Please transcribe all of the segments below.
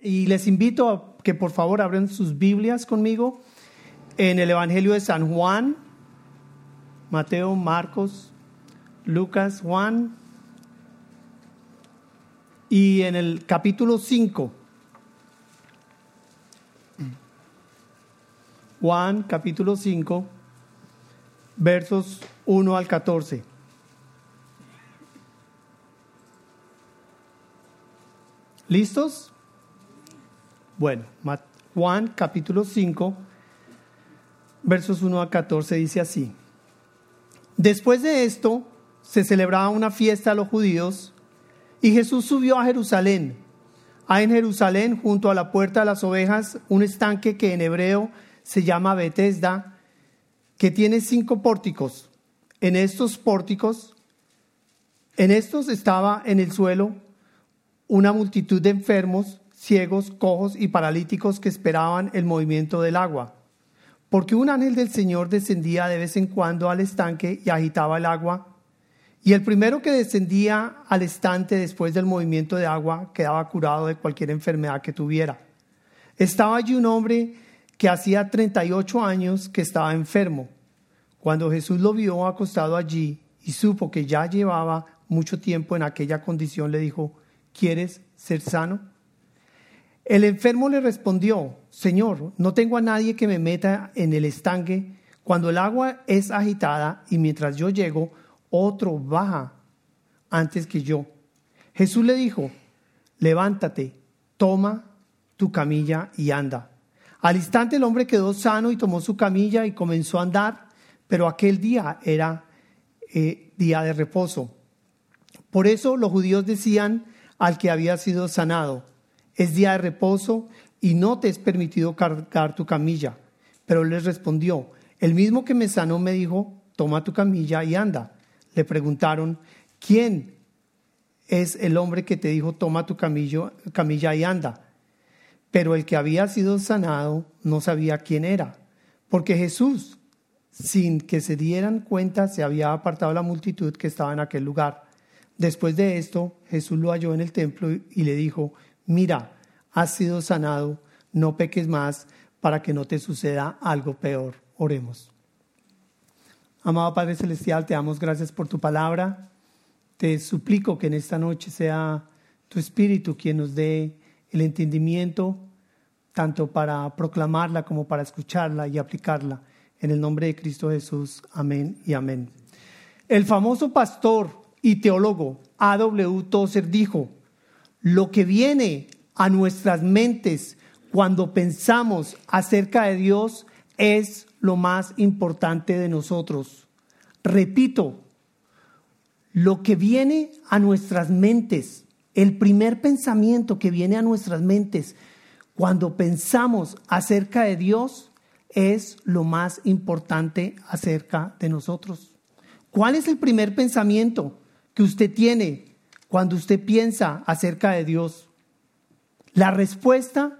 Y les invito a que por favor abran sus Biblias conmigo en el Evangelio de San Juan, Mateo, Marcos, Lucas, Juan, y en el capítulo 5. Juan capítulo 5, versos 1 al 14. ¿Listos? Bueno, Juan capítulo 5, versos 1 a 14 dice así. Después de esto, se celebraba una fiesta a los judíos y Jesús subió a Jerusalén. Hay en Jerusalén, junto a la puerta de las ovejas, un estanque que en hebreo se llama Betesda, que tiene cinco pórticos. En estos pórticos, en estos estaba en el suelo una multitud de enfermos, ciegos, cojos y paralíticos que esperaban el movimiento del agua. Porque un ángel del Señor descendía de vez en cuando al estanque y agitaba el agua y el primero que descendía al estante después del movimiento de agua quedaba curado de cualquier enfermedad que tuviera. Estaba allí un hombre que hacía 38 años que estaba enfermo. Cuando Jesús lo vio acostado allí y supo que ya llevaba mucho tiempo en aquella condición, le dijo, ¿quieres ser sano? El enfermo le respondió, Señor, no tengo a nadie que me meta en el estanque cuando el agua es agitada y mientras yo llego, otro baja antes que yo. Jesús le dijo, levántate, toma tu camilla y anda. Al instante el hombre quedó sano y tomó su camilla y comenzó a andar, pero aquel día era eh, día de reposo. Por eso los judíos decían al que había sido sanado, es día de reposo y no te es permitido cargar tu camilla. Pero él les respondió, el mismo que me sanó me dijo, toma tu camilla y anda le preguntaron, ¿quién es el hombre que te dijo, toma tu camillo, camilla y anda? Pero el que había sido sanado no sabía quién era, porque Jesús, sin que se dieran cuenta, se había apartado la multitud que estaba en aquel lugar. Después de esto, Jesús lo halló en el templo y le dijo, mira, has sido sanado, no peques más para que no te suceda algo peor. Oremos. Amado Padre Celestial, te damos gracias por tu palabra. Te suplico que en esta noche sea tu Espíritu quien nos dé el entendimiento, tanto para proclamarla como para escucharla y aplicarla. En el nombre de Cristo Jesús. Amén y amén. El famoso pastor y teólogo A.W. Tozer dijo, lo que viene a nuestras mentes cuando pensamos acerca de Dios es lo más importante de nosotros. Repito, lo que viene a nuestras mentes, el primer pensamiento que viene a nuestras mentes cuando pensamos acerca de Dios es lo más importante acerca de nosotros. ¿Cuál es el primer pensamiento que usted tiene cuando usted piensa acerca de Dios? La respuesta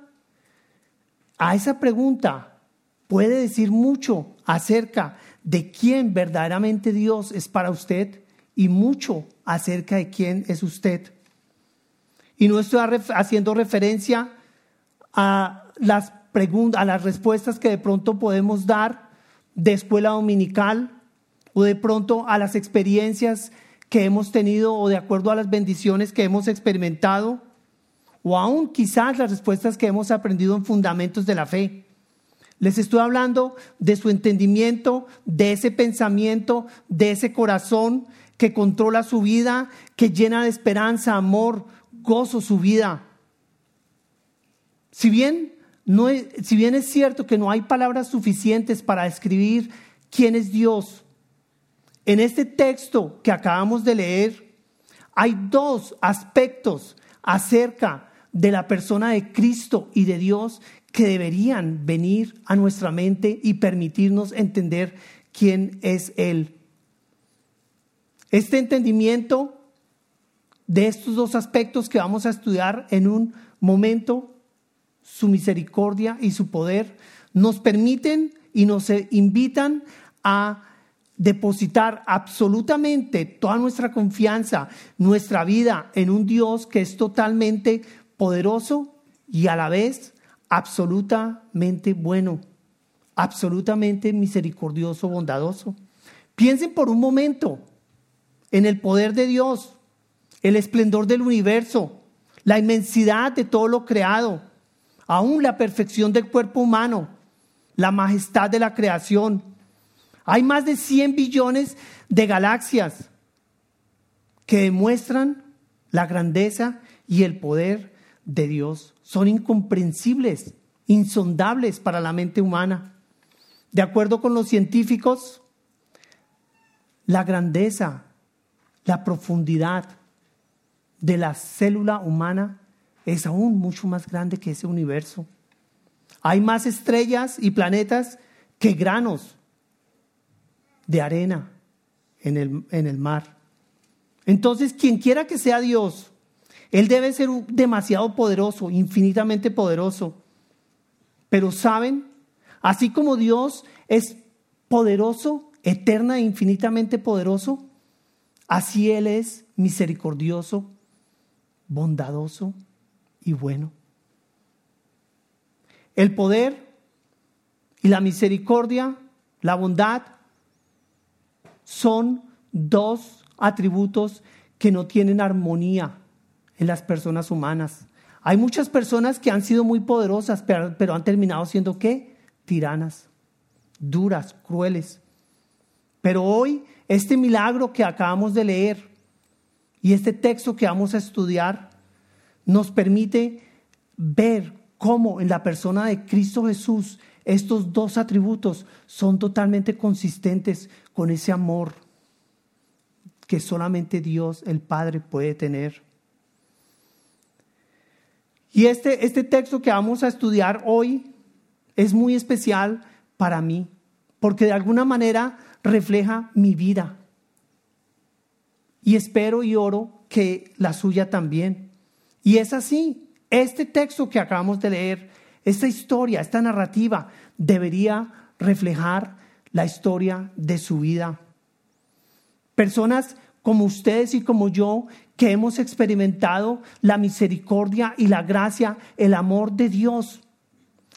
a esa pregunta puede decir mucho acerca de quién verdaderamente Dios es para usted y mucho acerca de quién es usted. Y no estoy haciendo referencia a las preguntas, a las respuestas que de pronto podemos dar de escuela dominical o de pronto a las experiencias que hemos tenido o de acuerdo a las bendiciones que hemos experimentado o aún quizás las respuestas que hemos aprendido en fundamentos de la fe. Les estoy hablando de su entendimiento, de ese pensamiento, de ese corazón que controla su vida, que llena de esperanza, amor, gozo su vida. Si bien, no si bien es cierto que no hay palabras suficientes para describir quién es Dios, en este texto que acabamos de leer hay dos aspectos acerca de la persona de Cristo y de Dios que deberían venir a nuestra mente y permitirnos entender quién es Él. Este entendimiento de estos dos aspectos que vamos a estudiar en un momento, su misericordia y su poder, nos permiten y nos invitan a depositar absolutamente toda nuestra confianza, nuestra vida en un Dios que es totalmente poderoso y a la vez absolutamente bueno, absolutamente misericordioso, bondadoso. Piensen por un momento en el poder de Dios, el esplendor del universo, la inmensidad de todo lo creado, aún la perfección del cuerpo humano, la majestad de la creación. Hay más de 100 billones de galaxias que demuestran la grandeza y el poder de Dios. Son incomprensibles, insondables para la mente humana. De acuerdo con los científicos, la grandeza, la profundidad de la célula humana es aún mucho más grande que ese universo. Hay más estrellas y planetas que granos de arena en el, en el mar. Entonces, quien quiera que sea Dios, Él debe ser demasiado poderoso, infinitamente poderoso. Pero saben, así como Dios es poderoso, eterna e infinitamente poderoso, así Él es misericordioso, bondadoso y bueno. El poder y la misericordia, la bondad, son dos atributos que no tienen armonía en las personas humanas. Hay muchas personas que han sido muy poderosas, pero, han terminado siendo qué? Tiranas, duras, crueles. Pero hoy, este milagro que acabamos de leer y este texto que vamos a estudiar nos permite ver cómo en la persona de Cristo Jesús estos dos atributos son totalmente consistentes con ese amor que solamente Dios, el Padre, puede tener. Y este, este texto que vamos a estudiar hoy es muy especial para mí, porque de alguna manera refleja mi vida. Y espero y oro que la suya también. Y es así, este texto que acabamos de leer, esta historia, esta narrativa, debería reflejar la historia de su vida. Personas como ustedes y como yo, que hemos experimentado la misericordia y la gracia, el amor de Dios.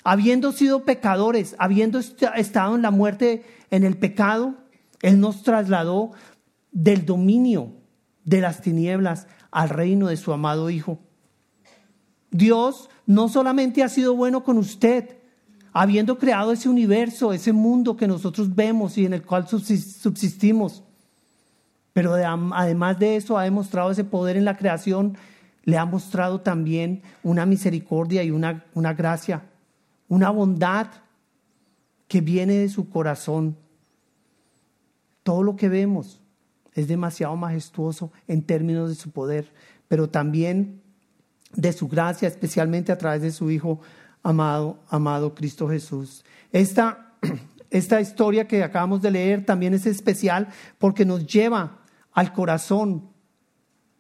Habiendo sido pecadores, habiendo estado en la muerte, en el pecado, Él nos trasladó del dominio de las tinieblas al reino de su amado Hijo. Dios no solamente ha sido bueno con usted, habiendo creado ese universo, ese mundo que nosotros vemos y en el cual subsistimos, pero además de eso ha demostrado ese poder en la creación, le ha mostrado también una misericordia y una, una gracia, una bondad que viene de su corazón. Todo lo que vemos es demasiado majestuoso en términos de su poder, pero también de su gracia, especialmente a través de su Hijo amado, amado Cristo Jesús. Esta, esta historia que acabamos de leer también es especial porque nos lleva al corazón,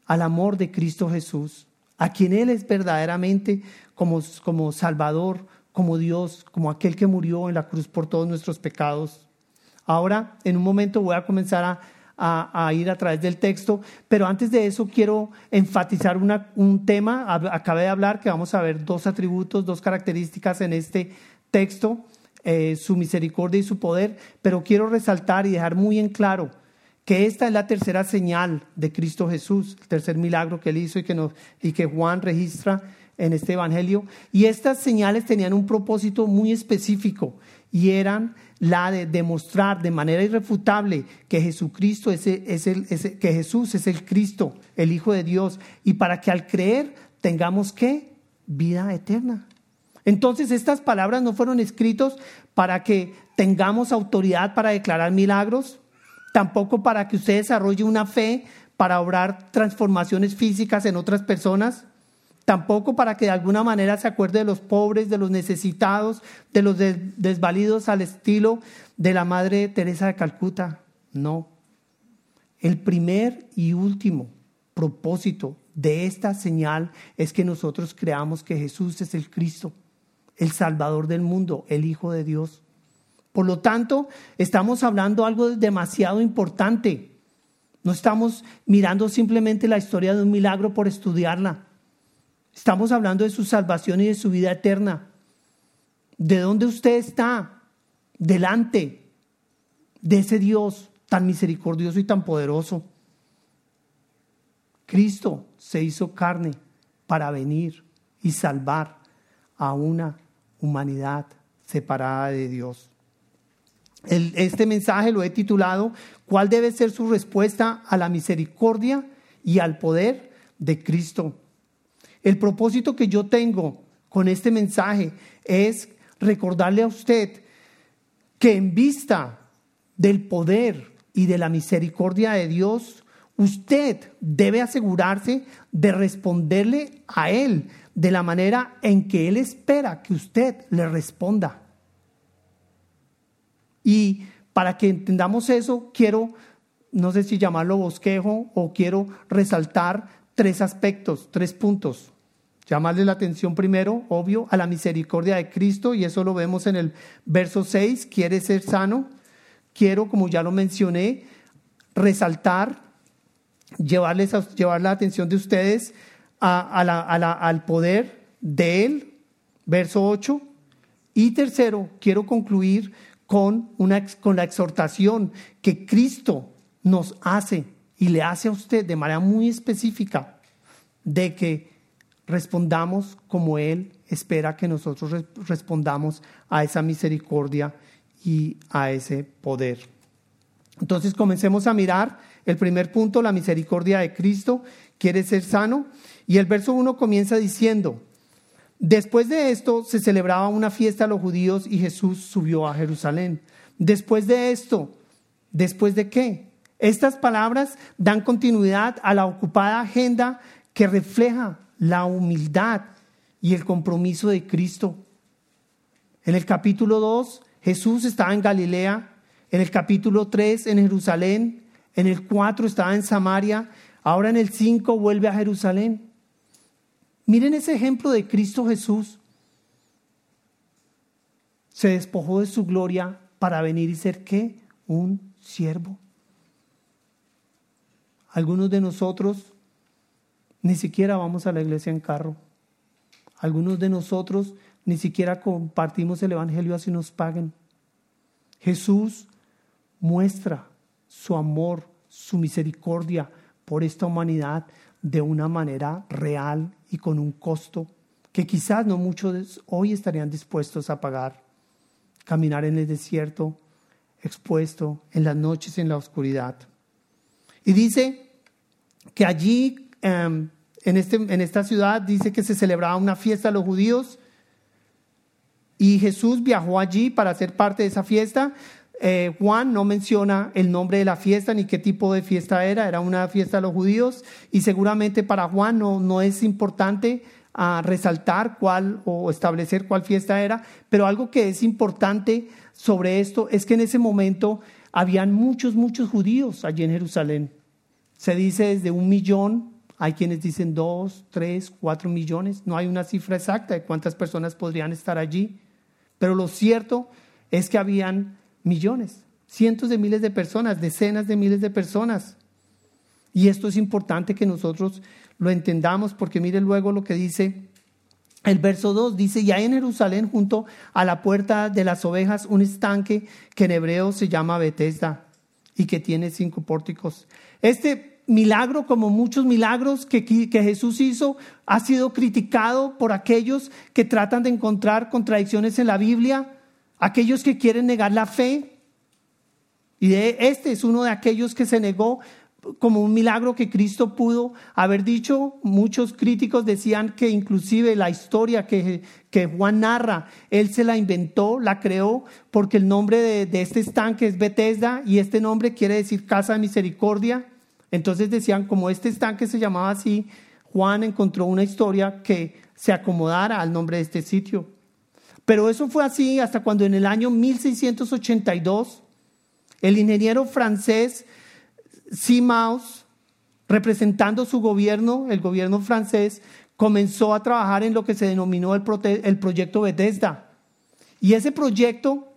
al amor de Cristo Jesús, a quien Él es verdaderamente como, como Salvador, como Dios, como aquel que murió en la cruz por todos nuestros pecados. Ahora, en un momento voy a comenzar a, ir a través del texto, pero antes de eso quiero enfatizar un tema. Acabé de hablar que vamos a ver dos atributos, dos características en este texto, eh, su misericordia y su poder, pero quiero resaltar y dejar muy en claro que esta es la tercera señal de Cristo Jesús, el tercer milagro que él hizo y que, nos, y que Juan registra en este Evangelio. Y estas señales tenían un propósito muy específico y eran la de demostrar de manera irrefutable que Jesucristo es el, que Jesús es el Cristo, el Hijo de Dios, y para que al creer tengamos qué? Vida eterna. Entonces estas palabras no fueron escritos para que tengamos autoridad para declarar milagros, tampoco para que usted desarrolle una fe para obrar transformaciones físicas en otras personas, tampoco para que de alguna manera se acuerde de los pobres, de los necesitados, de los desvalidos al estilo de la Madre Teresa de Calcuta. No. El primer y último propósito de esta señal es que nosotros creamos que Jesús es el Cristo, el Salvador del mundo, el Hijo de Dios. Por lo tanto, estamos hablando algo demasiado importante. No estamos mirando simplemente la historia de un milagro por estudiarla. Estamos hablando de su salvación y de su vida eterna. ¿De dónde usted está? Delante de ese Dios tan misericordioso y tan poderoso. Cristo se hizo carne para venir y salvar a una humanidad separada de Dios. este mensaje lo he titulado ¿Cuál debe ser su respuesta a la misericordia y al poder de Cristo? El propósito que yo tengo con este mensaje es recordarle a usted que en vista del poder y de la misericordia de Dios, usted debe asegurarse de responderle a Él de la manera en que Él espera que usted le responda. Y para que entendamos eso, quiero, no sé si llamarlo bosquejo o quiero resaltar tres aspectos, tres puntos. Llamarle la atención primero, obvio, a la misericordia de Cristo, y eso lo vemos en el verso 6, quiere ser sano. Quiero, como ya lo mencioné, resaltar, llevarles a, llevar la atención de ustedes al poder de Él, verso 8. Y tercero, quiero concluir con, una, con la exhortación que Cristo nos hace y le hace a usted de manera muy específica de que respondamos como Él espera que nosotros respondamos a esa misericordia y a ese poder. Entonces comencemos a mirar el primer punto, la misericordia de Cristo, quiere ser sano. Y el verso 1 comienza diciendo, después de esto se celebraba una fiesta a los judíos y Jesús subió a Jerusalén. Después de esto, ¿después de qué? Estas palabras dan continuidad a la ocupada agenda que refleja la humildad y el compromiso de Cristo. En el capítulo 2, Jesús estaba en Galilea, en el capítulo 3 en Jerusalén, en el 4 estaba en Samaria, ahora en el 5 vuelve a Jerusalén. Miren ese ejemplo de Cristo Jesús. Se despojó de su gloria para venir y ser qué? Un siervo. Algunos de nosotros ni siquiera vamos a la iglesia en carro. Algunos de nosotros ni siquiera compartimos el Evangelio así nos paguen. Jesús muestra su amor, su misericordia por esta humanidad de una manera real y con un costo que quizás no muchos hoy estarían dispuestos a pagar. Caminar en el desierto, expuesto en las noches en la oscuridad. Y dice que allí Em, en, este, en esta ciudad dice que se celebraba una fiesta a los judíos. Y Jesús viajó allí para ser parte de esa fiesta. Eh, Juan no menciona el nombre de la fiesta ni qué tipo de fiesta era, era una fiesta a los judíos. Y seguramente para Juan no, no es importante ah, resaltar cuál o establecer cuál fiesta era, pero algo que es importante sobre esto es que en ese momento habían muchos, muchos judíos allí en Jerusalén. Se dice desde un millón hay quienes dicen dos, tres, cuatro millones. No hay una cifra exacta de cuántas personas podrían estar allí. Pero lo cierto es que habían millones, cientos de miles de personas, decenas de miles de personas. Y esto es importante que nosotros lo entendamos porque mire luego lo que dice el verso 2 dice, y hay en Jerusalén junto a la puerta de las ovejas un estanque que en hebreo se llama Bethesda y que tiene cinco pórticos. Este milagro, como muchos milagros que, que, Jesús hizo, ha sido criticado por aquellos que tratan de encontrar contradicciones en la Biblia, aquellos que quieren negar la fe. Y de, este es uno de aquellos que se negó como un milagro que Cristo pudo haber dicho. Muchos críticos decían que inclusive la historia que, que Juan narra, él se la inventó, la creó, porque el nombre de, de este estanque es Bethesda y este nombre quiere decir casa de misericordia. Entonces decían, como este estanque se llamaba así, Juan encontró una historia que se acomodara al nombre de este sitio. Pero eso fue así hasta cuando en el año 1682 el ingeniero francés Simaus, representando su gobierno, el gobierno francés, comenzó a trabajar en lo que se denominó el, el proyecto Bethesda. Y ese proyecto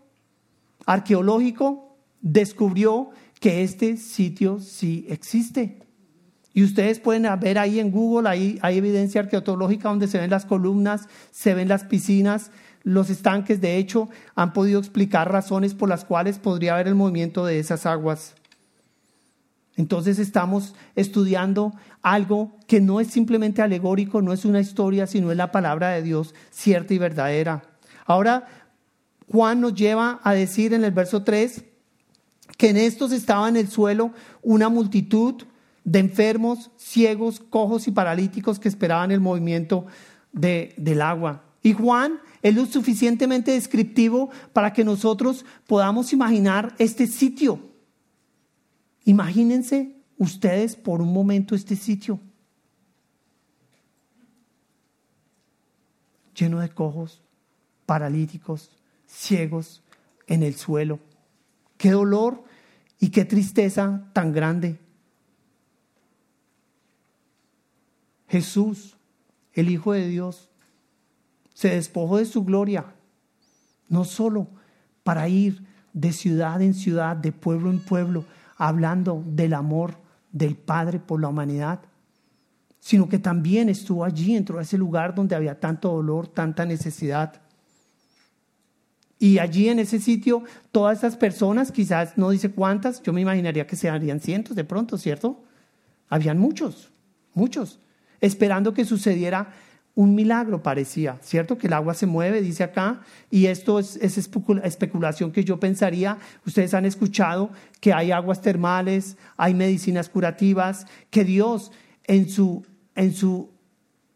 arqueológico descubrió que este sitio sí existe. Y ustedes pueden ver ahí en Google, ahí hay evidencia arqueológica donde se ven las columnas, se ven las piscinas, los estanques. De hecho, han podido explicar razones por las cuales podría haber el movimiento de esas aguas. Entonces estamos estudiando algo que no es simplemente alegórico, no es una historia, sino es la palabra de Dios cierta y verdadera. Ahora, Juan nos lleva a decir en el verso 3 que en estos estaba en el suelo una multitud de enfermos, ciegos, cojos y paralíticos que esperaban el movimiento de, del agua. Y Juan es lo suficientemente descriptivo para que nosotros podamos imaginar este sitio. Imagínense ustedes por un momento este sitio. Lleno de cojos, paralíticos, ciegos en el suelo. Qué dolor y qué tristeza tan grande. Jesús, el Hijo de Dios, se despojó de su gloria, no solo para ir de ciudad en ciudad, de pueblo en pueblo, hablando del amor del Padre por la humanidad, sino que también estuvo allí, entró a ese lugar donde había tanto dolor, tanta necesidad. Y allí en ese sitio, todas esas personas, quizás no dice cuántas, yo me imaginaría que serían cientos de pronto, ¿cierto? Habían muchos, muchos esperando que sucediera un milagro, parecía, ¿cierto? Que el agua se mueve, dice acá, y esto es, especulación que yo pensaría, ustedes han escuchado que hay aguas termales, hay medicinas curativas, que Dios en su, en su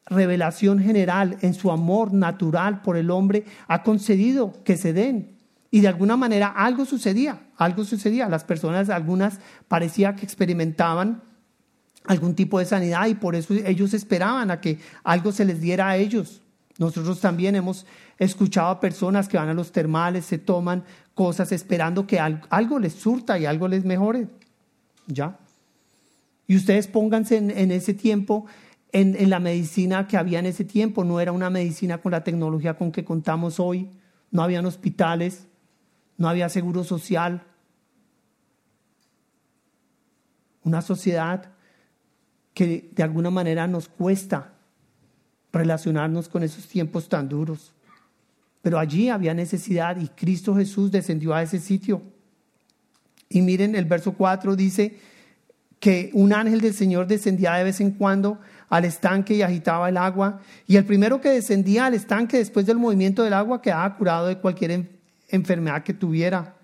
revelación general, en su amor natural por el hombre, ha concedido que se den. Y de alguna manera algo sucedía, algo sucedía. Las personas, algunas parecía que experimentaban algún tipo de sanidad y por eso ellos esperaban a que algo se les diera a ellos. Nosotros también hemos escuchado a personas que van a los termales, se toman cosas esperando que algo les surta y algo les mejore. ¿Ya? Y ustedes pónganse en, ese tiempo, en, en, la medicina que había en ese tiempo. No era una medicina con la tecnología con que contamos hoy. No habían hospitales, no había seguro social. Una sociedad que de alguna manera nos cuesta relacionarnos con esos tiempos tan duros. Pero allí había necesidad y Cristo Jesús descendió a ese sitio. Y miren, el verso 4 dice que un ángel del Señor descendía de vez en cuando al estanque y agitaba el agua. Y el primero que descendía al estanque después del movimiento del agua quedaba curado de cualquier enfermedad que tuviera.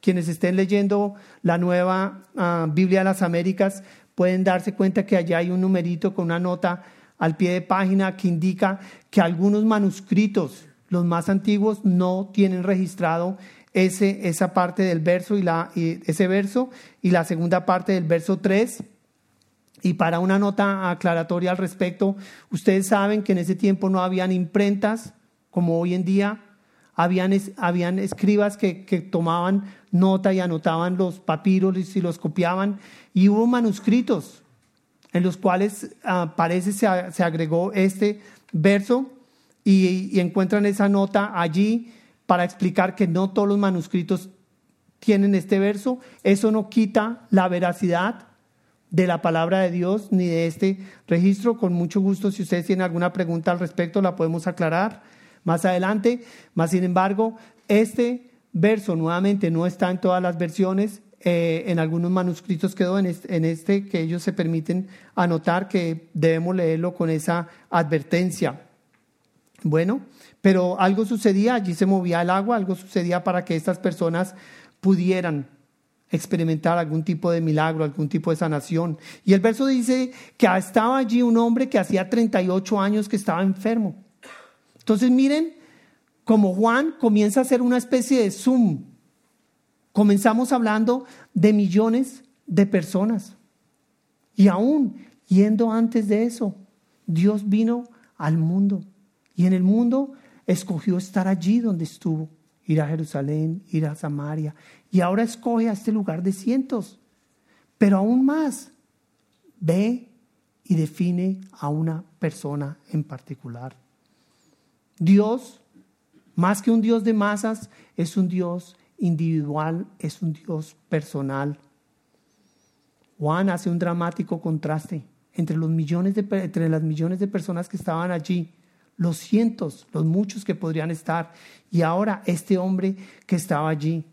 Quienes estén leyendo la nueva ah, Biblia de las Américas pueden darse cuenta que allá hay un numerito con una nota al pie de página que indica que algunos manuscritos, los más antiguos, no tienen registrado ese, esa parte del verso y, la, ese verso y la segunda parte del verso 3. Y para una nota aclaratoria al respecto, ustedes saben que en ese tiempo no habían imprentas como hoy en día, habían, habían escribas que, que tomaban nota y anotaban los papiros y los copiaban y hubo manuscritos en los cuales ah, parece se, se, agregó este verso y, encuentran esa nota allí para explicar que no todos los manuscritos tienen este verso. Eso no quita la veracidad de la palabra de Dios ni de este registro. Con mucho gusto, si ustedes tienen alguna pregunta al respecto, la podemos aclarar más adelante. Más sin embargo, este verso nuevamente no está en todas las versiones. Eh, en algunos manuscritos quedó en este, que ellos se permiten anotar que debemos leerlo con esa advertencia. Bueno, pero algo sucedía, allí se movía el agua, algo sucedía para que estas personas pudieran experimentar algún tipo de milagro, algún tipo de sanación. Y el verso dice que estaba allí un hombre que hacía 38 años que estaba enfermo. Entonces miren, como Juan comienza a hacer una especie de zoom Comenzamos hablando de millones de personas. Y aún yendo antes de eso, Dios vino al mundo. Y en el mundo escogió estar allí donde estuvo. Ir a Jerusalén, ir a Samaria. Y ahora escoge a este lugar de cientos. Pero aún más, ve y define a una persona en particular. Dios, más que un Dios de masas, es un Dios individual, es un Dios personal. Juan hace un dramático contraste entre, los millones de, entre las millones de personas que estaban allí, los cientos, los muchos que podrían estar. Y ahora este hombre que estaba allí.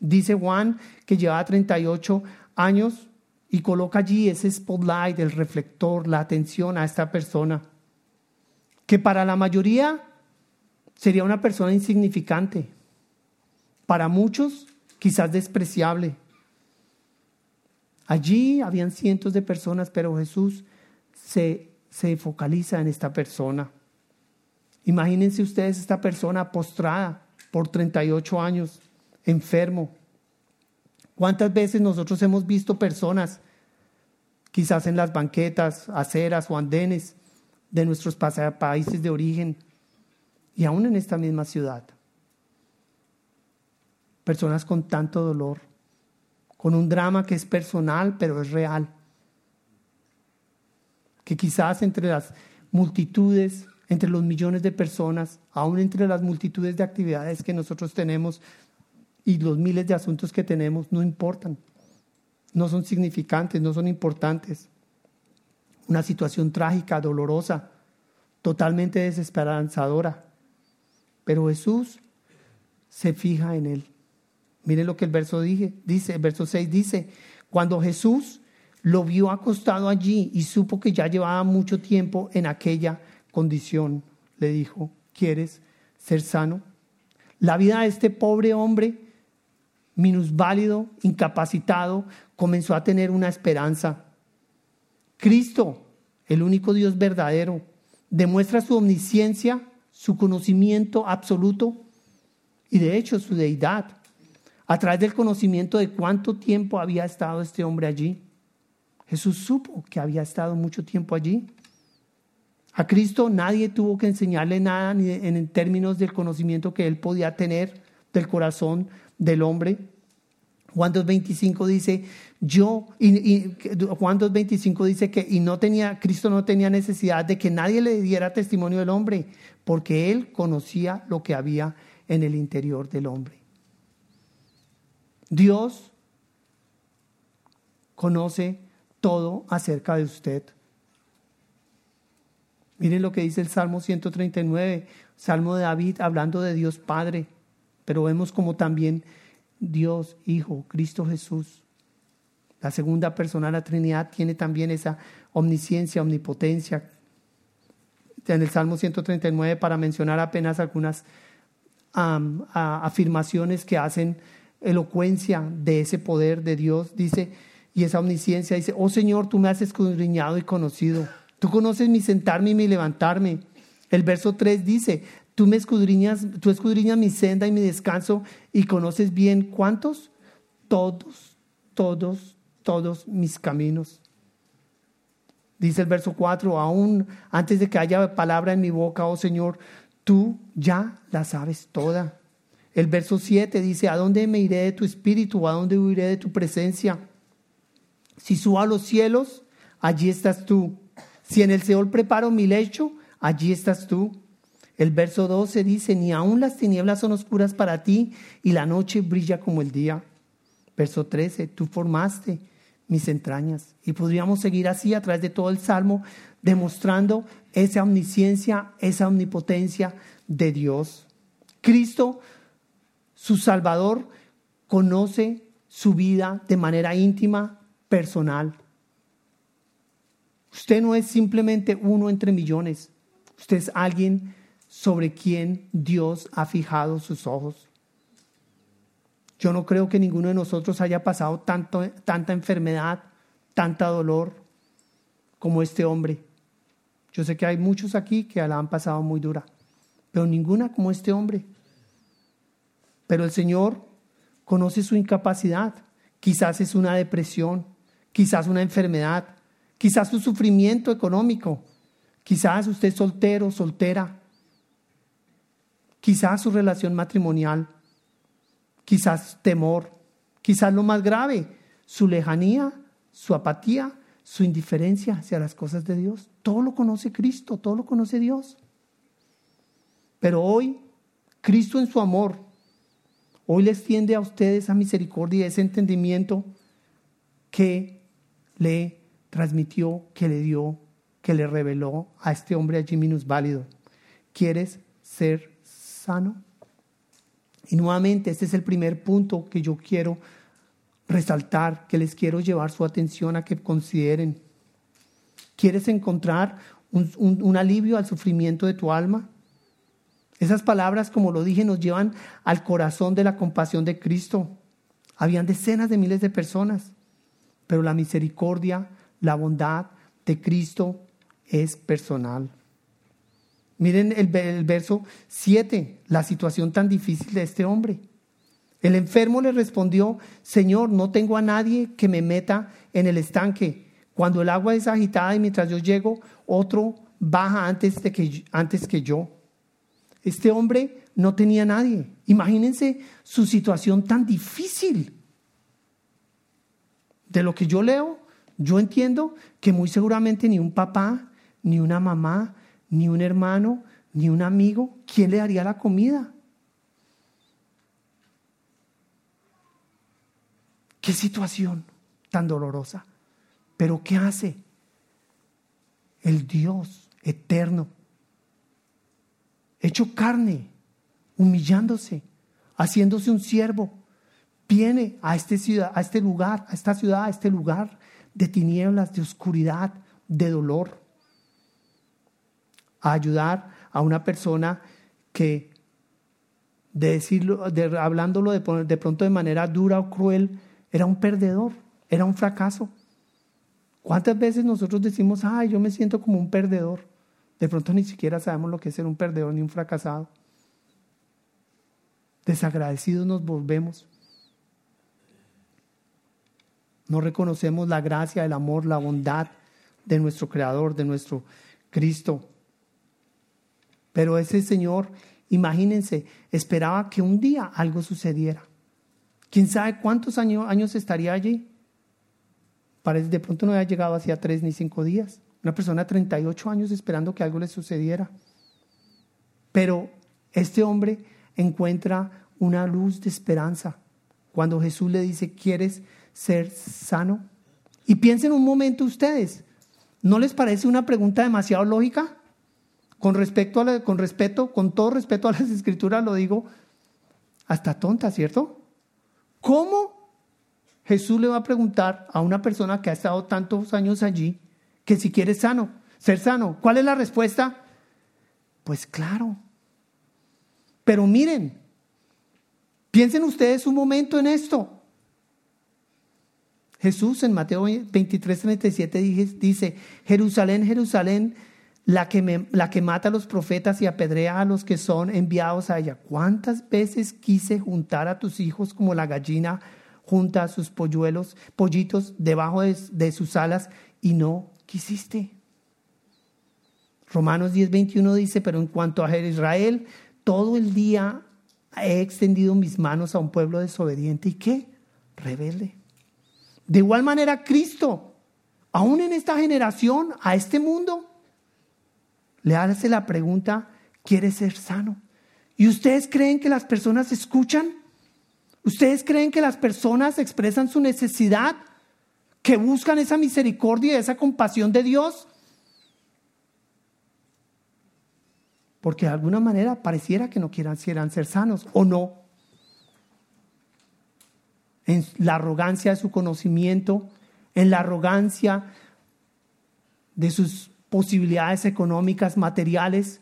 Dice Juan que llevaba 38 años y coloca allí ese spotlight, el reflector, la atención a esta persona, que para la mayoría sería una persona insignificante, para muchos quizás despreciable. Allí habían cientos de personas, pero Jesús se, se focaliza en esta persona. Imagínense ustedes esta persona postrada por 38 años, enfermo. ¿Cuántas veces nosotros hemos visto personas, quizás en las banquetas, aceras o andenes de nuestros países de origen y aún en esta misma ciudad? Personas con tanto dolor, con un drama que es personal pero es real. Que quizás entre las multitudes entre los millones de personas, aún entre las multitudes de actividades que nosotros tenemos y los miles de asuntos que tenemos, no importan, no son significantes, no son importantes. Una situación trágica, dolorosa, totalmente desesperanzadora. Pero Jesús se fija en él. Miren lo que el verso dije, dice, el verso 6 dice, cuando Jesús lo vio acostado allí y supo que ya llevaba mucho tiempo en aquella condición, le dijo, ¿quieres ser sano? La vida de este pobre hombre, minusválido, incapacitado, comenzó a tener una esperanza. Cristo, el único Dios verdadero, demuestra su omnisciencia, su conocimiento absoluto y de hecho su deidad, a través del conocimiento de cuánto tiempo había estado este hombre allí. Jesús supo que había estado mucho tiempo allí. A Cristo nadie tuvo que enseñarle nada ni en términos del conocimiento que él podía tener del corazón del hombre. Juan 2.25 dice, yo, y, Juan 2.25 dice que y no tenía, Cristo no tenía necesidad de que nadie le diera testimonio del hombre, porque él conocía lo que había en el interior del hombre. Dios conoce todo acerca de usted. Miren lo que dice el Salmo 139, Salmo de David hablando de Dios Padre, pero vemos como también Dios Hijo, Cristo Jesús. La segunda persona de la Trinidad tiene también esa omnisciencia, omnipotencia. En el Salmo 139, para mencionar apenas algunas afirmaciones que hacen elocuencia de ese poder de Dios, dice, y esa omnisciencia, dice, oh Señor, tú me has escudriñado y conocido. Tú conoces mi sentarme y mi levantarme. El verso 3 dice, tú me escudriñas, tú escudriñas mi senda y mi descanso y conoces bien cuántos? Todos, todos, todos mis caminos. Dice el verso 4, aún antes de que haya palabra en mi boca, oh Señor, tú ya la sabes toda. El verso 7 dice, ¿a dónde me iré de tu espíritu? ¿A dónde huiré de tu presencia? Si subo a los cielos, allí estás tú. Si en el Seol preparo mi lecho, allí estás tú. El verso 12 dice, ni aun las tinieblas son oscuras para ti y la noche brilla como el día. Verso 13, tú formaste mis entrañas. Y podríamos seguir así a través de todo el Salmo, demostrando esa omnisciencia, esa omnipotencia de Dios. Cristo, su Salvador, conoce su vida de manera íntima, personal. Usted no es simplemente uno entre millones. Usted es alguien sobre quien Dios ha fijado sus ojos. Yo no creo que ninguno de nosotros haya pasado tanta enfermedad, tanta dolor como este hombre. Yo sé que hay muchos aquí que la han pasado muy dura, pero ninguna como este hombre. Pero el Señor conoce su incapacidad. Quizás es una depresión, quizás una enfermedad, quizás su sufrimiento económico, quizás usted es soltero, soltera, quizás su relación matrimonial, quizás temor, quizás lo más grave, su lejanía, su apatía, su indiferencia hacia las cosas de Dios. Todo lo conoce Cristo, todo lo conoce Dios. Pero hoy, Cristo en su amor, hoy les tiende a ustedes esa misericordia ese entendimiento que le transmitió, que le dio, que le reveló a este hombre allí minusválido. ¿Quieres ser sano? Y nuevamente, este es el primer punto que yo quiero resaltar, que les quiero llevar su atención a que consideren. ¿Quieres encontrar un, alivio al sufrimiento de tu alma? Esas palabras, como lo dije, nos llevan al corazón de la compasión de Cristo. Habían decenas de miles de personas, pero la misericordia, la bondad de Cristo es personal. Miren el, verso 7, la situación tan difícil de este hombre. El enfermo le respondió, Señor, no tengo a nadie que me meta en el estanque. Cuando el agua es agitada y mientras yo llego, otro baja antes, de que, antes que yo. Este hombre no tenía nadie. Imagínense su situación tan difícil. De lo que yo leo, yo entiendo que muy seguramente ni un papá, ni una mamá, ni un hermano, ni un amigo, ¿quién le daría la comida? Qué situación tan dolorosa. Pero ¿qué hace? El Dios eterno, hecho carne, humillándose, haciéndose un siervo, viene a este, ciudad, a este lugar, a esta ciudad, a este lugar de tinieblas, de oscuridad, de dolor, a ayudar a una persona que, de decirlo, de, hablándolo de, de pronto de manera dura o cruel, era un perdedor, era un fracaso. ¿Cuántas veces nosotros decimos, ay, yo me siento como un perdedor? De pronto ni siquiera sabemos lo que es ser un perdedor ni un fracasado. Desagradecidos nos volvemos. No reconocemos la gracia, el amor, la bondad de nuestro Creador, de nuestro Cristo. Pero ese Señor, imagínense, esperaba que un día algo sucediera. ¿Quién sabe cuántos años, estaría allí? Parece, de pronto no había llegado hacía tres ni cinco días. Una persona de 38 años esperando que algo le sucediera. Pero este hombre encuentra una luz de esperanza cuando Jesús le dice, ¿quieres ser sano? Y piensen un momento ustedes, ¿no les parece una pregunta demasiado lógica? Con, respecto a con respeto, con todo respeto a las escrituras lo digo, hasta tonta, ¿cierto? ¿Cómo Jesús le va a preguntar a una persona que ha estado tantos años allí que si quiere sano, ser sano? ¿Cuál es la respuesta? Pues claro. Pero miren, piensen ustedes un momento en esto. Jesús en Mateo 23, 37 dice, Jerusalén, Jerusalén, la que, me, la que mata a los profetas y apedrea a los que son enviados a ella. ¿Cuántas veces quise juntar a tus hijos como la gallina junta a sus polluelos, pollitos debajo de, sus alas y no quisiste? Romanos 10, 21 dice, pero en cuanto a Israel, todo el día he extendido mis manos a un pueblo desobediente y qué? Rebelde. De igual manera, Cristo, aún en esta generación, a este mundo, le hace la pregunta, ¿quiere ser sano? ¿Y ustedes creen que las personas escuchan? ¿Ustedes creen que las personas expresan su necesidad? ¿Que buscan esa misericordia y esa compasión de Dios? Porque de alguna manera pareciera que no quieran ser sanos o no. En la arrogancia de su conocimiento, en la arrogancia de sus posibilidades económicas, materiales.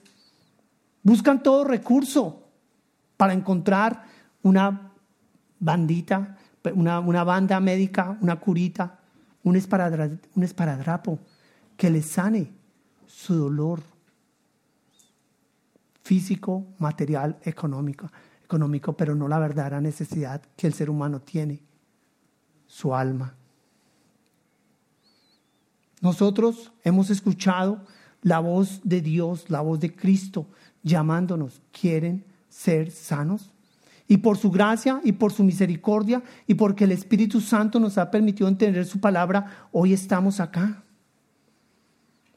Buscan todo recurso para encontrar una bandita, una, una banda médica, una curita, un, un esparadrapo que les sane su dolor físico, material, económico, económico, pero no la verdadera necesidad que el ser humano tiene, su alma. Nosotros hemos escuchado la voz de Dios, la voz de Cristo llamándonos. ¿Quieren ser sanos? Y por su gracia y por su misericordia y porque el Espíritu Santo nos ha permitido entender su palabra, hoy estamos acá.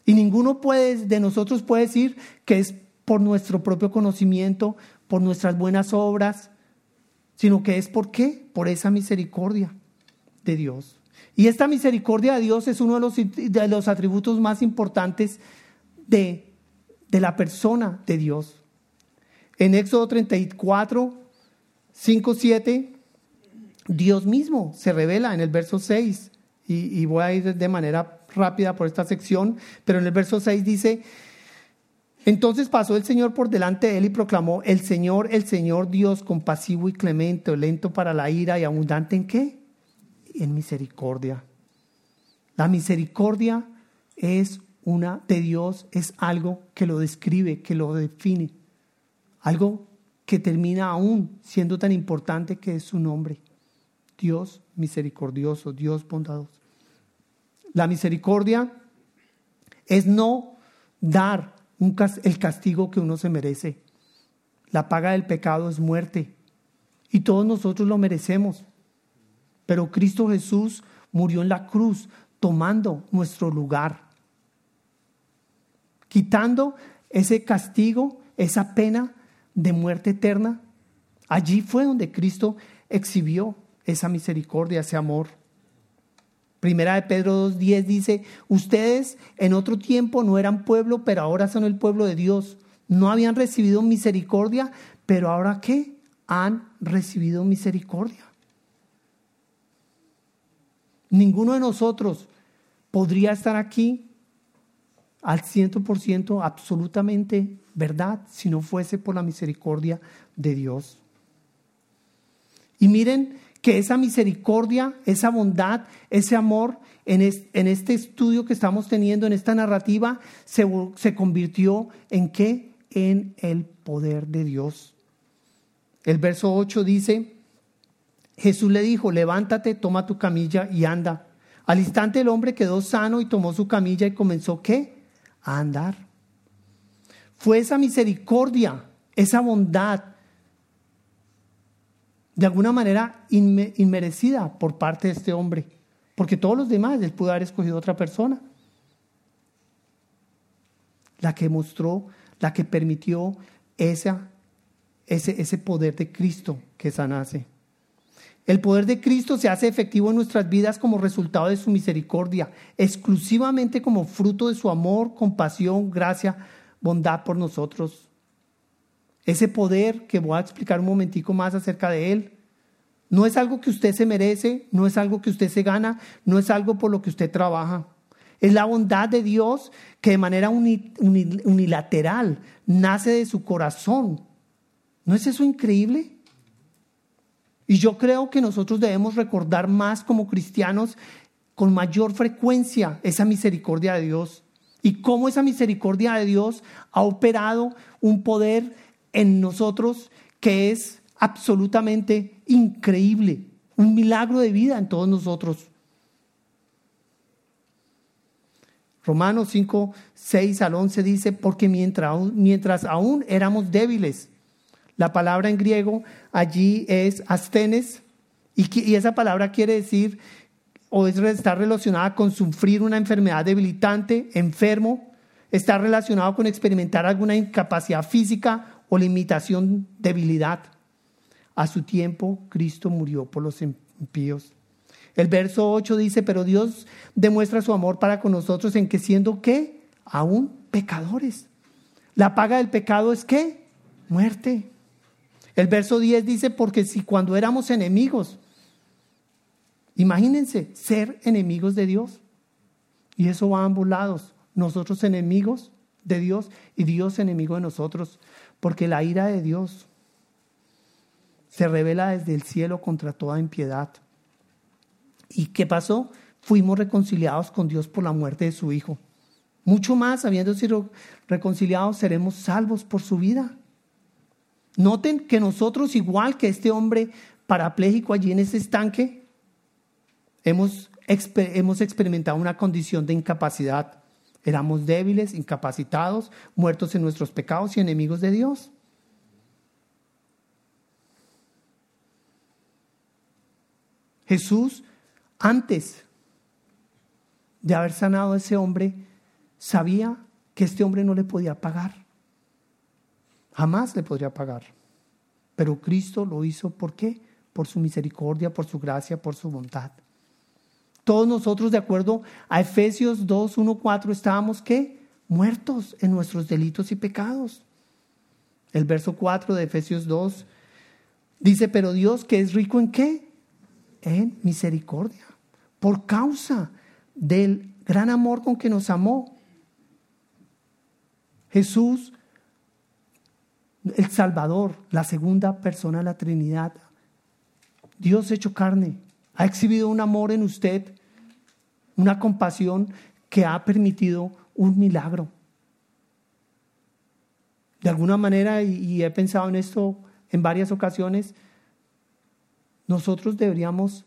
Y ninguno de nosotros puede decir que es por nuestro propio conocimiento, por nuestras buenas obras, sino que es por qué? Por esa misericordia de Dios. Y esta misericordia de Dios es uno de los, de los atributos más importantes de, de la persona de Dios. En Éxodo 34, 5, 7, Dios mismo se revela en el verso 6, y, y, voy a ir de manera rápida por esta sección, pero en el verso 6 dice, entonces pasó el Señor por delante de él y proclamó, el Señor, el Señor Dios compasivo y clemente, lento para la ira y abundante en qué? En misericordia. La misericordia es una de Dios, es algo que lo describe, que lo define, algo que termina aún siendo tan importante que es su nombre. Dios misericordioso, Dios bondadoso. La misericordia es no dar el castigo que uno se merece. La paga del pecado es muerte y todos nosotros lo merecemos. Pero Cristo Jesús murió en la cruz tomando nuestro lugar, quitando ese castigo, esa pena de muerte eterna. Allí fue donde Cristo exhibió esa misericordia, ese amor. Primera de Pedro 2.10 dice, ustedes en otro tiempo no eran pueblo, pero ahora son el pueblo de Dios. No habían recibido misericordia, pero ahora qué? Han recibido misericordia. Ninguno de nosotros podría estar aquí al ciento por ciento absolutamente verdad si no fuese por la misericordia de Dios. Y miren que esa misericordia, esa bondad, ese amor en, este estudio que estamos teniendo, en esta narrativa, se, se convirtió en qué? En el poder de Dios. El verso 8 dice, Jesús le dijo, levántate, toma tu camilla y anda. Al instante el hombre quedó sano y tomó su camilla y comenzó qué? A andar. Fue esa misericordia, esa bondad, de alguna manera inmerecida por parte de este hombre, porque todos los demás él pudo haber escogido otra persona. La que mostró, la que permitió esa, ese, ese poder de Cristo que sanase. El poder de Cristo se hace efectivo en nuestras vidas como resultado de su misericordia, exclusivamente como fruto de su amor, compasión, gracia, bondad por nosotros. Ese poder que voy a explicar un momentico más acerca de él, no es algo que usted se merece, no es algo que usted se gana, no es algo por lo que usted trabaja. Es la bondad de Dios que de manera unilateral nace de su corazón. ¿No es eso increíble? Y yo creo que nosotros debemos recordar más como cristianos con mayor frecuencia esa misericordia de Dios y cómo esa misericordia de Dios ha operado un poder en nosotros que es absolutamente increíble, un milagro de vida en todos nosotros. Romanos 5, 6 al 11 dice, porque mientras, mientras aún éramos débiles, la palabra en griego allí es astenes, y, esa palabra quiere decir, o es, está relacionada con sufrir una enfermedad debilitante, enfermo, está relacionado con experimentar alguna incapacidad física o limitación, debilidad. A su tiempo, Cristo murió por los impíos. El verso 8 dice, pero Dios demuestra su amor para con nosotros en que siendo qué? Aún pecadores. La paga del pecado es qué? Muerte. El verso 10 dice, porque si cuando éramos enemigos, imagínense ser enemigos de Dios. Y eso va a ambos lados. Nosotros enemigos de Dios y Dios enemigo de nosotros. Porque la ira de Dios se revela desde el cielo contra toda impiedad. ¿Y qué pasó? Fuimos reconciliados con Dios por la muerte de su Hijo. Mucho más, habiendo sido reconciliados, seremos salvos por su vida. Noten que nosotros, igual que este hombre parapléjico allí en ese estanque, hemos, hemos experimentado una condición de incapacidad. Éramos débiles, incapacitados, muertos en nuestros pecados y enemigos de Dios. Jesús, antes de haber sanado a ese hombre, sabía que este hombre no le podía pagar. Jamás le podría pagar. Pero Cristo lo hizo ¿por qué? Por su misericordia, por su gracia, por su bondad. Todos nosotros, de acuerdo a Efesios 2, 1, 4, estábamos ¿qué? Muertos en nuestros delitos y pecados. El verso 4 de Efesios 2 dice, pero Dios que es rico en qué? En misericordia. Por causa del gran amor con que nos amó. Jesús, el Salvador, la segunda persona de la Trinidad, Dios hecho carne, ha exhibido un amor en usted, una compasión que ha permitido un milagro. De alguna manera, y he pensado en esto en varias ocasiones, nosotros deberíamos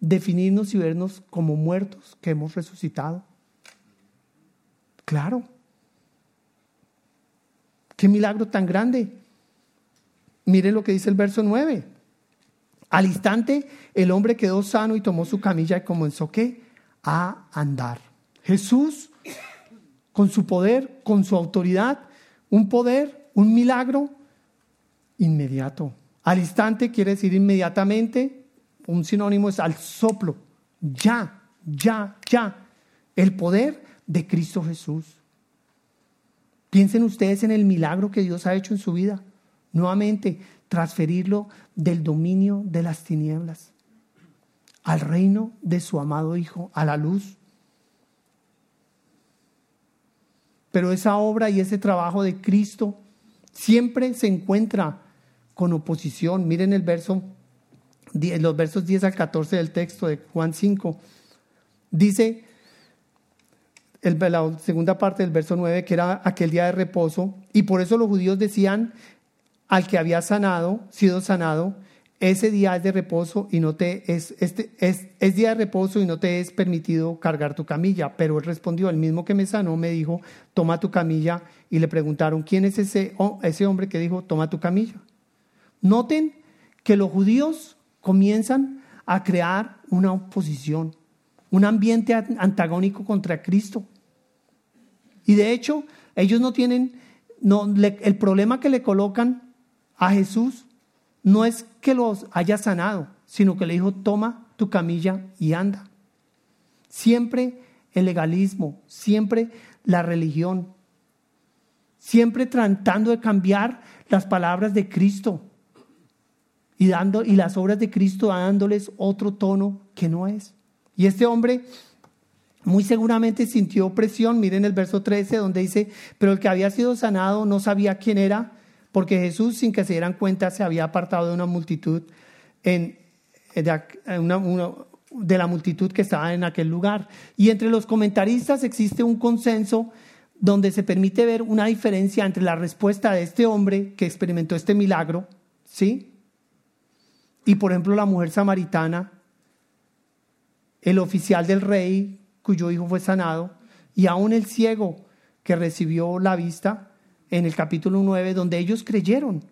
definirnos y vernos como muertos que hemos resucitado. Claro. Qué milagro tan grande. Miren lo que dice el verso 9. Al instante el hombre quedó sano y tomó su camilla y comenzó ¿qué? a andar. Jesús, con su poder, con su autoridad, un poder, un milagro inmediato. Al instante quiere decir inmediatamente, un sinónimo es al soplo, ya, ya, ya. El poder de Cristo Jesús. Piensen ustedes en el milagro que Dios ha hecho en su vida. Nuevamente, transferirlo del dominio de las tinieblas al reino de su amado Hijo, a la luz. Pero esa obra y ese trabajo de Cristo siempre se encuentra con oposición. Miren el verso los versos 10 al 14 del texto de Juan 5, dice el, la segunda parte del verso 9 que era aquel día de reposo, y por eso los judíos decían al que había sanado, sido sanado, ese día es de reposo y no te es, este, es, es día de reposo y no te es permitido cargar tu camilla. Pero él respondió, el mismo que me sanó me dijo, toma tu camilla. Y le preguntaron, ¿quién es ese, ese hombre que dijo, toma tu camilla? Noten que los judíos comienzan a crear una oposición, un ambiente antagónico contra Cristo. Y de hecho, ellos no tienen, el problema que le colocan a Jesús no es que los haya sanado, sino que le dijo, toma tu camilla y anda. Siempre el legalismo, siempre la religión, siempre tratando de cambiar las palabras de Cristo y, dando, y las obras de Cristo dándoles otro tono que no es. Y este hombre muy seguramente sintió presión. Miren el verso 13 donde dice, pero el que había sido sanado no sabía quién era, porque Jesús sin que se dieran cuenta se había apartado de una multitud, de, de la multitud que estaba en aquel lugar. Y entre los comentaristas existe un consenso donde se permite ver una diferencia entre la respuesta de este hombre que experimentó este milagro, ¿sí? Y por ejemplo la mujer samaritana, el oficial del rey cuyo hijo fue sanado, y aún el ciego que recibió la vista en el capítulo 9, donde ellos creyeron.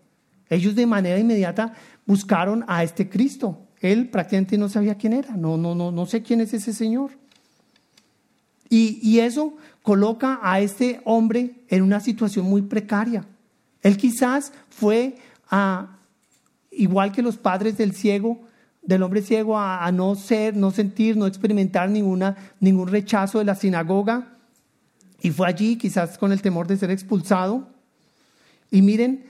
Ellos de manera inmediata buscaron a este Cristo. Él prácticamente no sabía quién era. No, no, no, no sé quién es ese Señor. Y, y eso coloca a este hombre en una situación muy precaria. Él quizás fue a igual que los padres del ciego, del hombre ciego, a, no ser, no sentir, no experimentar ninguna, ningún rechazo de la sinagoga. Y fue allí, quizás con el temor de ser expulsado. Y miren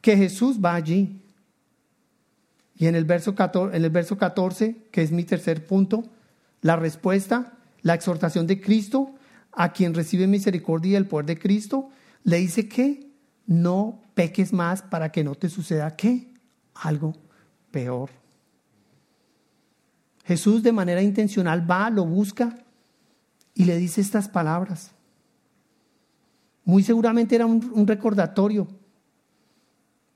que Jesús va allí. Y en el verso 14, en el verso 14 que es mi tercer punto, la respuesta, la exhortación de Cristo a quien recibe misericordia y el poder de Cristo, le dice que no peques más para que no te suceda qué? algo peor. Jesús de manera intencional va, lo busca y le dice estas palabras. Muy seguramente era un, recordatorio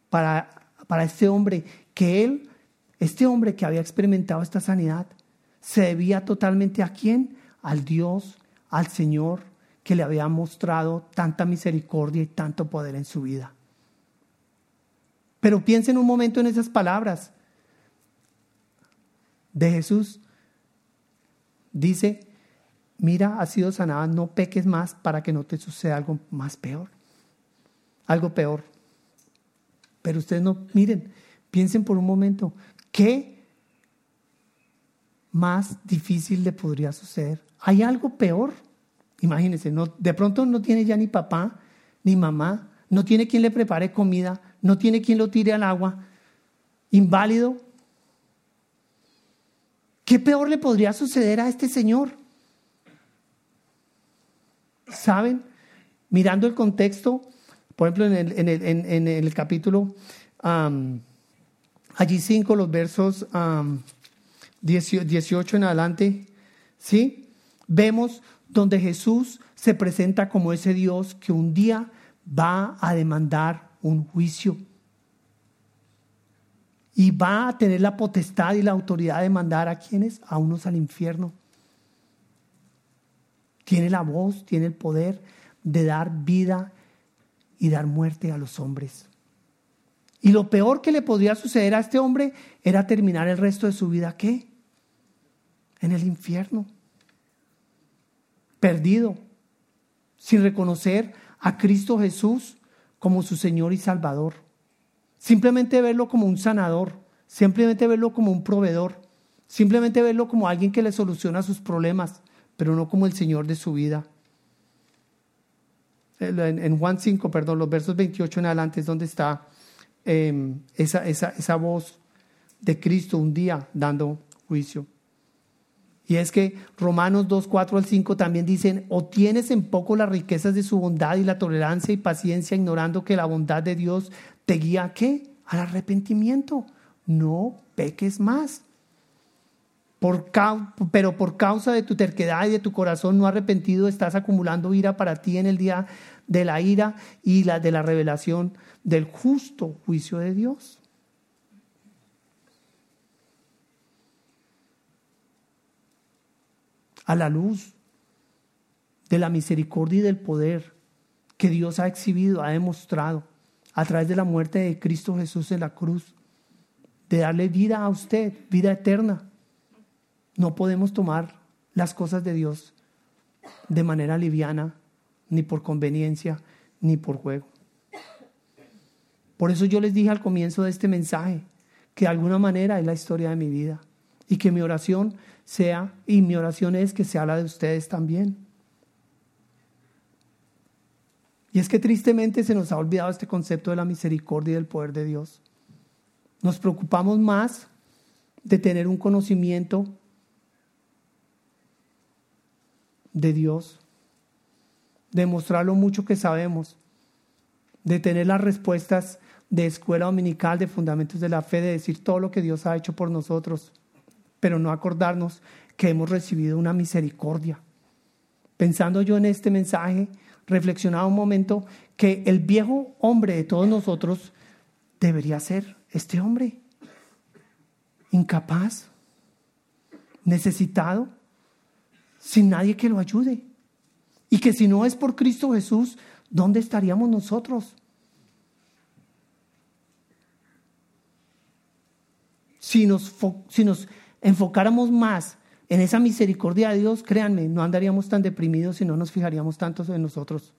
para, para este hombre, que él, este hombre que había experimentado esta sanidad, se debía totalmente a quién? Al Dios, al Señor, que le había mostrado tanta misericordia y tanto poder en su vida. Pero piensen un momento en esas palabras de Jesús. Dice, mira, has sido sanada, no peques más para que no te suceda algo más peor. Algo peor. Pero ustedes no, miren, piensen por un momento, ¿qué, más difícil le podría suceder? ¿Hay algo peor? Imagínense, no, de pronto no tiene ya ni papá, ni mamá, no tiene quien le prepare comida, no tiene quien lo tire al agua, inválido. ¿Qué peor le podría suceder a este señor? ¿Saben? Mirando el contexto, por ejemplo, en el, capítulo, allí 5, los versos 18 en adelante, ¿sí? Vemos donde Jesús se presenta como ese Dios que un día va a demandar un juicio y va a tener la potestad y la autoridad de mandar a quienes, a unos al infierno. Tiene la voz, tiene el poder de dar vida y dar muerte a los hombres. Y lo peor que le podría suceder a este hombre era terminar el resto de su vida, ¿qué? En el infierno perdido, sin reconocer a Cristo Jesús como su Señor y Salvador. Simplemente verlo como un sanador, simplemente verlo como un proveedor, simplemente verlo como alguien que le soluciona sus problemas, pero no como el Señor de su vida. En Juan 5, perdón, los versos 28 en adelante es donde está em, esa, esa, esa voz de Cristo un día dando juicio. Y es que Romanos 2, 4 al 5 también dicen, o tienes en poco las riquezas de su bondad y la tolerancia y paciencia, ignorando que la bondad de Dios te guía a qué? Al arrepentimiento. No peques más. Por, pero por causa de tu terquedad y de tu corazón no arrepentido, estás acumulando ira para ti en el día de la ira y la de la revelación del justo juicio de Dios. a la luz de la misericordia y del poder que Dios ha exhibido, ha demostrado a través de la muerte de Cristo Jesús en la cruz, de darle vida a usted, vida eterna. No podemos tomar las cosas de Dios de manera liviana, ni por conveniencia, ni por juego. Por eso yo les dije al comienzo de este mensaje que de alguna manera es la historia de mi vida y que mi oración sea, y mi oración es que sea la de ustedes también. Y es que tristemente se nos ha olvidado este concepto de la misericordia y del poder de Dios. Nos preocupamos más de tener un conocimiento de Dios, de mostrar lo mucho que sabemos, de tener las respuestas de escuela dominical, de fundamentos de la fe, de decir todo lo que Dios ha hecho por nosotros pero no acordarnos que hemos recibido una misericordia. Pensando yo en este mensaje, reflexionaba un momento que el viejo hombre de todos nosotros debería ser este hombre, incapaz, necesitado, sin nadie que lo ayude. Y que si no es por Cristo Jesús, ¿dónde estaríamos nosotros? Si nos, si nos enfocáramos más en esa misericordia de Dios, créanme, no andaríamos tan deprimidos si no nos fijaríamos tanto en nosotros.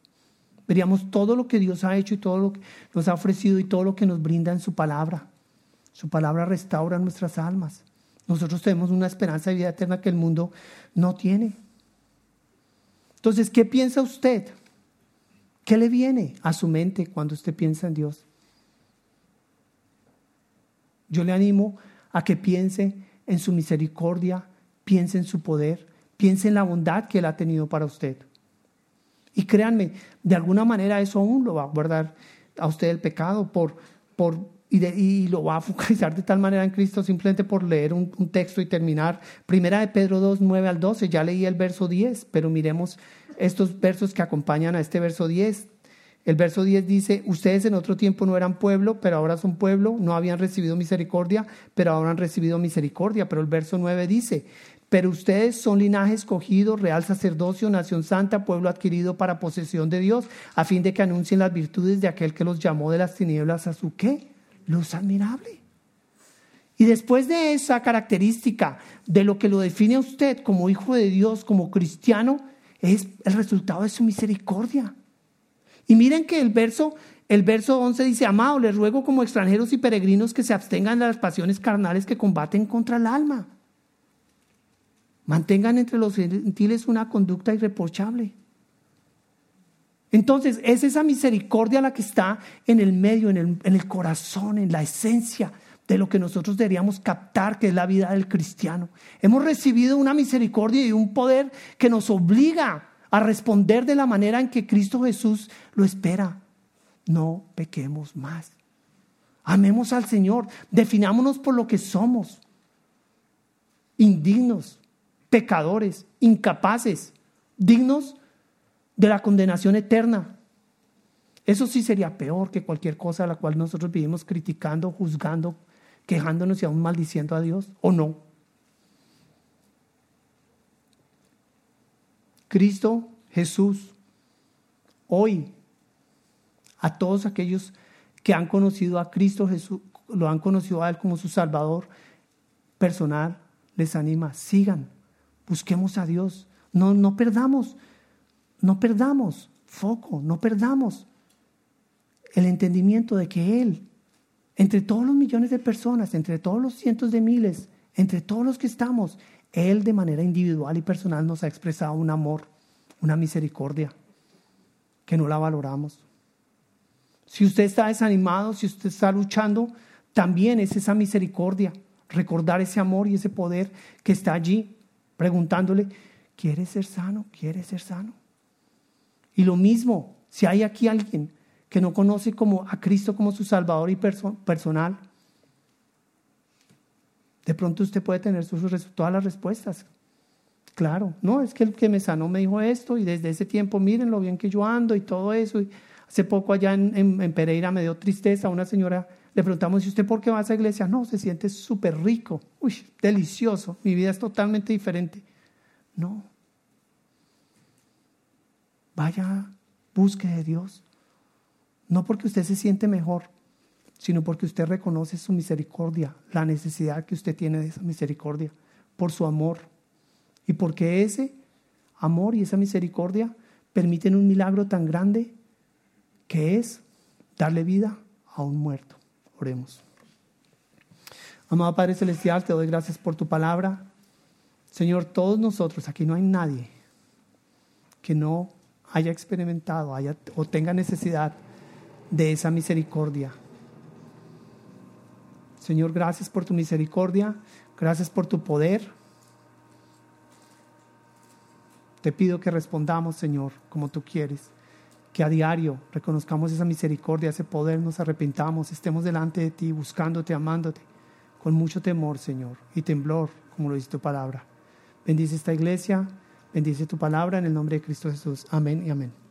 Veríamos todo lo que Dios ha hecho y todo lo que nos ha ofrecido y todo lo que nos brinda en su palabra. Su palabra restaura nuestras almas. Nosotros tenemos una esperanza de vida eterna que el mundo no tiene. Entonces, ¿qué piensa usted? ¿Qué le viene a su mente cuando usted piensa en Dios? Yo le animo a que piense en su misericordia, piense en su poder, piense en la bondad que Él ha tenido para usted. Y créanme, de alguna manera eso aún lo va a guardar a usted el pecado por, por, y, lo va a focalizar de tal manera en Cristo simplemente por leer un, un, texto y terminar. Primera de Pedro 2, 9 al 12, ya leí el verso 10, pero miremos estos versos que acompañan a este verso 10. El verso 10 dice, ustedes en otro tiempo no eran pueblo, pero ahora son pueblo, no habían recibido misericordia, pero ahora han recibido misericordia. Pero el verso 9 dice, pero ustedes son linaje escogido, real sacerdocio, nación santa, pueblo adquirido para posesión de Dios, a fin de que anuncien las virtudes de aquel que los llamó de las tinieblas a su qué? Luz admirable. Y después de esa característica de lo que lo define a usted como hijo de Dios, como cristiano, es el resultado de su misericordia. Y miren que el verso, el verso 11 dice, amado, les ruego como extranjeros y peregrinos que se abstengan de las pasiones carnales que combaten contra el alma. Mantengan entre los gentiles una conducta irreprochable. Entonces, es esa misericordia la que está en el medio, en el, en el corazón, en la esencia de lo que nosotros deberíamos captar, que es la vida del cristiano. Hemos recibido una misericordia y un poder que nos obliga a responder de la manera en que Cristo Jesús lo espera. No pequemos más. Amemos al Señor. Definámonos por lo que somos. Indignos, pecadores, incapaces, dignos de la condenación eterna. Eso sí sería peor que cualquier cosa a la cual nosotros vivimos criticando, juzgando, quejándonos y aún maldiciendo a Dios, ¿o no? Cristo Jesús, hoy, a todos aquellos que han conocido a Cristo Jesús, lo han conocido a Él como su Salvador personal, les anima, sigan, busquemos a Dios, no, no perdamos, no perdamos foco, no perdamos el entendimiento de que Él, entre todos los millones de personas, entre todos los cientos de miles, entre todos los que estamos, Él de manera individual y personal nos ha expresado un amor, una misericordia, que no la valoramos. Si usted está desanimado, si usted está luchando, también es esa misericordia, recordar ese amor y ese poder que está allí, preguntándole, ¿quieres ser sano? ¿Quieres ser sano? Y lo mismo, si hay aquí alguien que no conoce como a Cristo como su Salvador y personal, de pronto usted puede tener todas las respuestas. Claro, no, es que el que me sanó me dijo esto y desde ese tiempo miren lo bien que yo ando y todo eso. Y hace poco allá en, Pereira me dio tristeza, una señora le preguntamos, ¿y usted por qué va a esa iglesia? No, se siente súper rico, uy, delicioso, mi vida es totalmente diferente. No, Vaya, busque de Dios. No porque usted se siente mejor, sino porque usted reconoce su misericordia, la necesidad que usted tiene de esa misericordia, por su amor. Y porque ese amor y esa misericordia permiten un milagro tan grande que es darle vida a un muerto. Oremos. Amado Padre Celestial, te doy gracias por tu palabra. Señor, todos nosotros, aquí no hay nadie que no haya experimentado haya, o tenga necesidad de esa misericordia. Señor, gracias por tu misericordia, gracias por tu poder. Te pido que respondamos, Señor, como tú quieres, que a diario reconozcamos esa misericordia, ese poder, nos arrepintamos, estemos delante de ti, buscándote, amándote, con mucho temor, Señor, y temblor, como lo dice tu palabra. Bendice esta iglesia. Bendice tu palabra en el nombre de Cristo Jesús. Amén y amén.